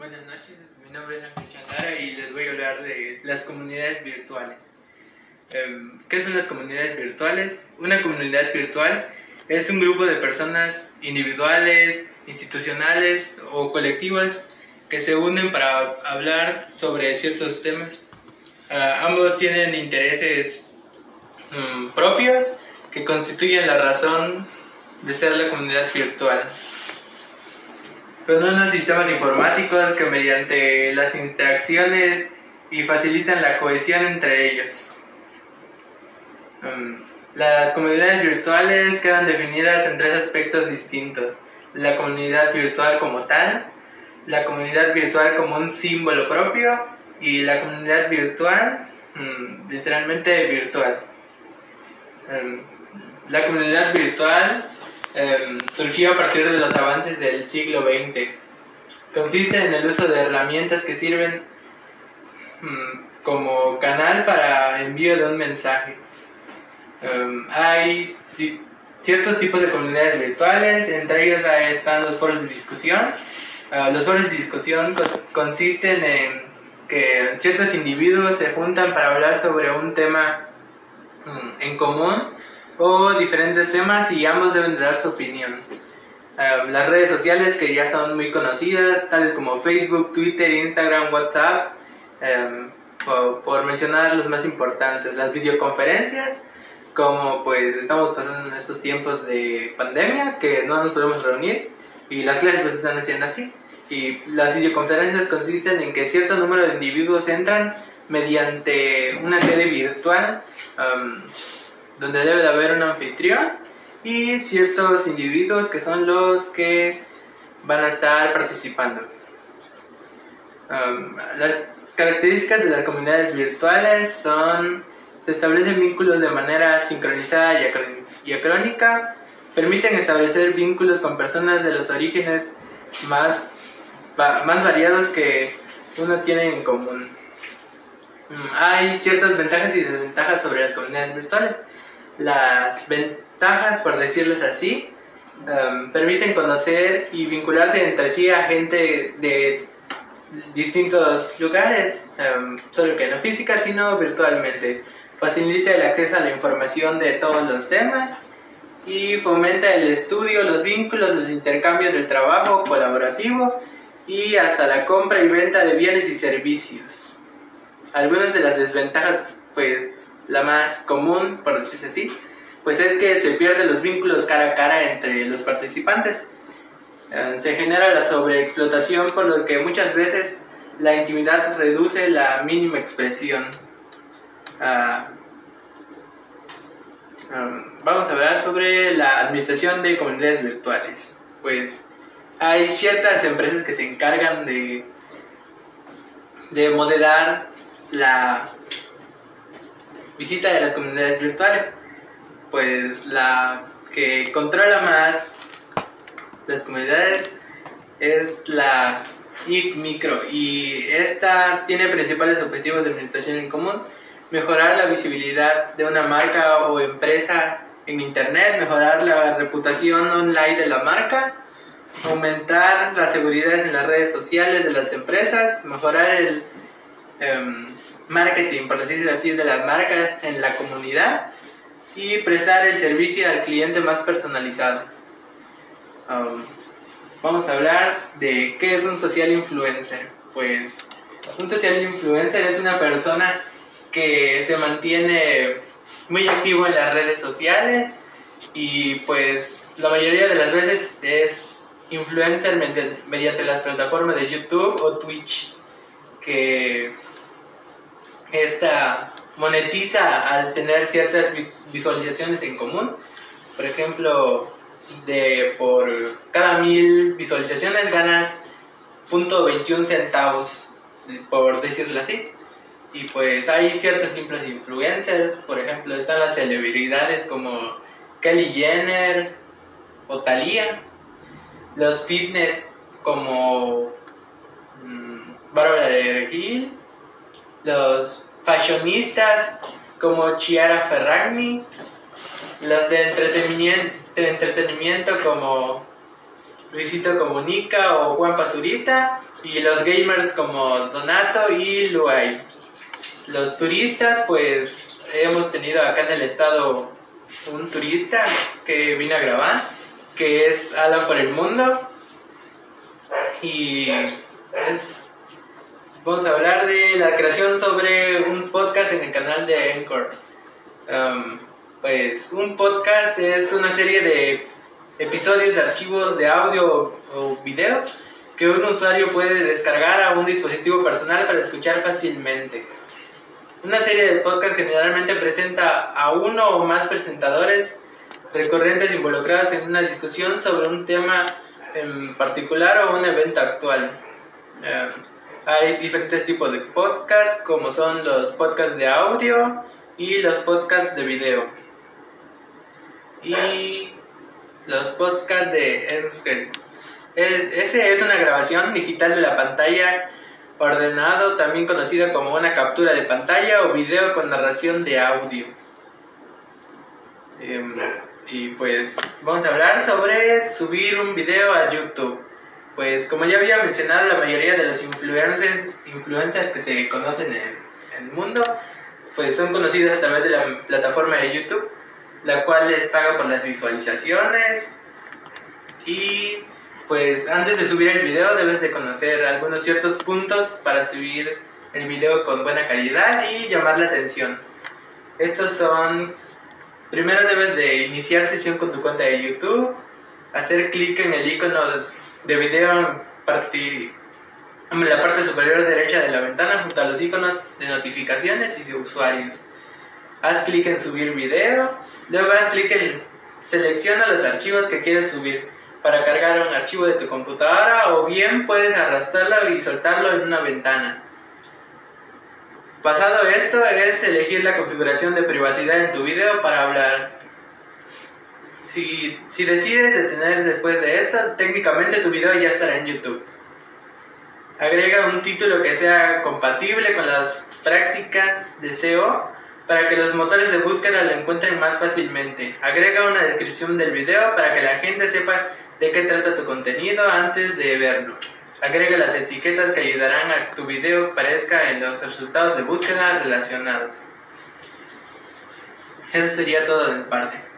Buenas noches, mi nombre es Ángel Chandara y les voy a hablar de las comunidades virtuales. Em, ¿Qué son las comunidades virtuales? Una comunidad virtual es un grupo de personas individuales, institucionales o colectivas que se unen para hablar sobre ciertos temas. Ah, ambos tienen intereses mm, propios que constituyen la razón de ser la comunidad virtual. Son unos sistemas informáticos que mediante las interacciones y facilitan la cohesión entre ellos. Um, las comunidades virtuales quedan definidas en tres aspectos distintos. La comunidad virtual como tal, la comunidad virtual como un símbolo propio y la comunidad virtual um, literalmente virtual. Um, la comunidad virtual Em, surgió a partir de los avances del siglo XX. Consiste en el uso de herramientas que sirven mm, como canal para envío de un mensaje. Em, hay ciertos tipos de comunidades virtuales, entre ellos están los foros de discusión. Ah, los foros de discusión consisten en que ciertos individuos se juntan para hablar sobre un tema mm, en común o diferentes temas y ambos deben dar su opinión. Em, las redes sociales que ya son muy conocidas, tales como Facebook, Twitter, Instagram, WhatsApp, em, por, mencionar los más importantes, las videoconferencias, como pues estamos pasando en estos tiempos de pandemia, que no nos podemos reunir y las clases pues están haciendo así. Y las videoconferencias consisten en que cierto número de individuos entran mediante una serie virtual um, donde debe de haber un anfitrión y ciertos individuos que son los que van a estar participando. Um, las características de las comunidades virtuales son, se establecen vínculos de manera sincronizada y acrónica, permiten establecer vínculos con personas de los orígenes más, más variados que uno tiene en común. Um, hay ciertas ventajas y desventajas sobre las comunidades virtuales las ventajas, por decirles así, em, permiten conocer y vincularse entre sí a gente de distintos lugares, um, solo que no física, sino virtualmente. Facilita el acceso a la información de todos los temas y fomenta el estudio, los vínculos, los intercambios del trabajo colaborativo y hasta la compra y venta de bienes y servicios. Algunas de las desventajas, pues la más común, por decirlo así, pues es que se pierden los vínculos cara a cara entre los participantes. Eh, se genera la sobreexplotación, por lo que muchas veces la intimidad reduce la mínima expresión. Ah, um, vamos a hablar sobre la administración de comunidades virtuales. Pues hay ciertas empresas que se encargan de, de moderar la visita de las comunidades virtuales. Pues la que controla más las comunidades es la IC Micro y esta tiene principales objetivos de administración en común, mejorar la visibilidad de una marca o empresa en Internet, mejorar la reputación online de la marca, aumentar la seguridad en las redes sociales de las empresas, mejorar el Em, marketing, por decirlo así, de las marcas en la comunidad y prestar el servicio al cliente más personalizado. Vamos a hablar de qué es un social influencer. Pues un social influencer es una persona que se mantiene muy activo en las redes sociales y pues la mayoría de las veces es influencer mediante las plataformas de YouTube o Twitch que esta monetiza al tener ciertas visualizaciones en común. Por ejemplo, de por cada mil visualizaciones ganas .21 centavos, por decirlo así. Y pues hay ciertos simples influencers, por ejemplo, están las celebridades como Kelly Jenner o Thalía, los fitness como mmm, Bárbara de Regil, los fashionistas como Chiara Ferragni, los de entretenimiento, entretenimiento como Luisito Comunica o Juan Pazurita y los gamers como Donato y Luay. Los turistas, pues hemos tenido acá en el estado un turista que vino a grabar, que es Alan por el Mundo. Y vamos a hablar de la creación sobre un podcast en el canal de Encore. Um, pues un podcast es una serie de episodios de archivos de audio o video que un usuario puede descargar a un dispositivo personal para escuchar fácilmente. Una serie de podcast generalmente presenta a uno o más presentadores recurrentes involucrados en una discusión sobre un tema en particular o un evento actual. Hay diferentes tipos de podcasts, como son los podcasts de audio y los podcasts de video. Y los podcasts de Ensker. ese es una grabación digital de la pantalla ordenado, también conocida como una captura de pantalla o video con narración de audio. Em, y pues vamos a hablar sobre subir un video a YouTube. Pues como ya había mencionado, la mayoría de los influencers, influencers que se conocen en, el mundo, pues son conocidos a través de la plataforma de YouTube, la cual les paga por las visualizaciones y pues antes de subir el video debes de conocer algunos ciertos puntos para subir el video con buena calidad y llamar la atención. Estos son, primero debes de iniciar sesión con tu cuenta de YouTube, hacer clic en el icono de video en la parte superior derecha de la ventana junto a los iconos de notificaciones y de usuarios. Haz clic en subir video, luego haz clic en selecciona los archivos que quieres subir para cargar un archivo de tu computadora o bien puedes arrastrarlo y soltarlo en una ventana. Pasado esto es elegir la configuración de privacidad en tu video para hablar. Si, si decides detener después de esto, técnicamente tu video ya estará en YouTube. Agrega un título que sea compatible con las prácticas de SEO para que los motores de búsqueda lo encuentren más fácilmente. Agrega una descripción del video para que la gente sepa de qué trata tu contenido antes de verlo. Agrega las etiquetas que ayudarán a que tu video parezca en los resultados de búsqueda relacionados. Eso sería todo de parte.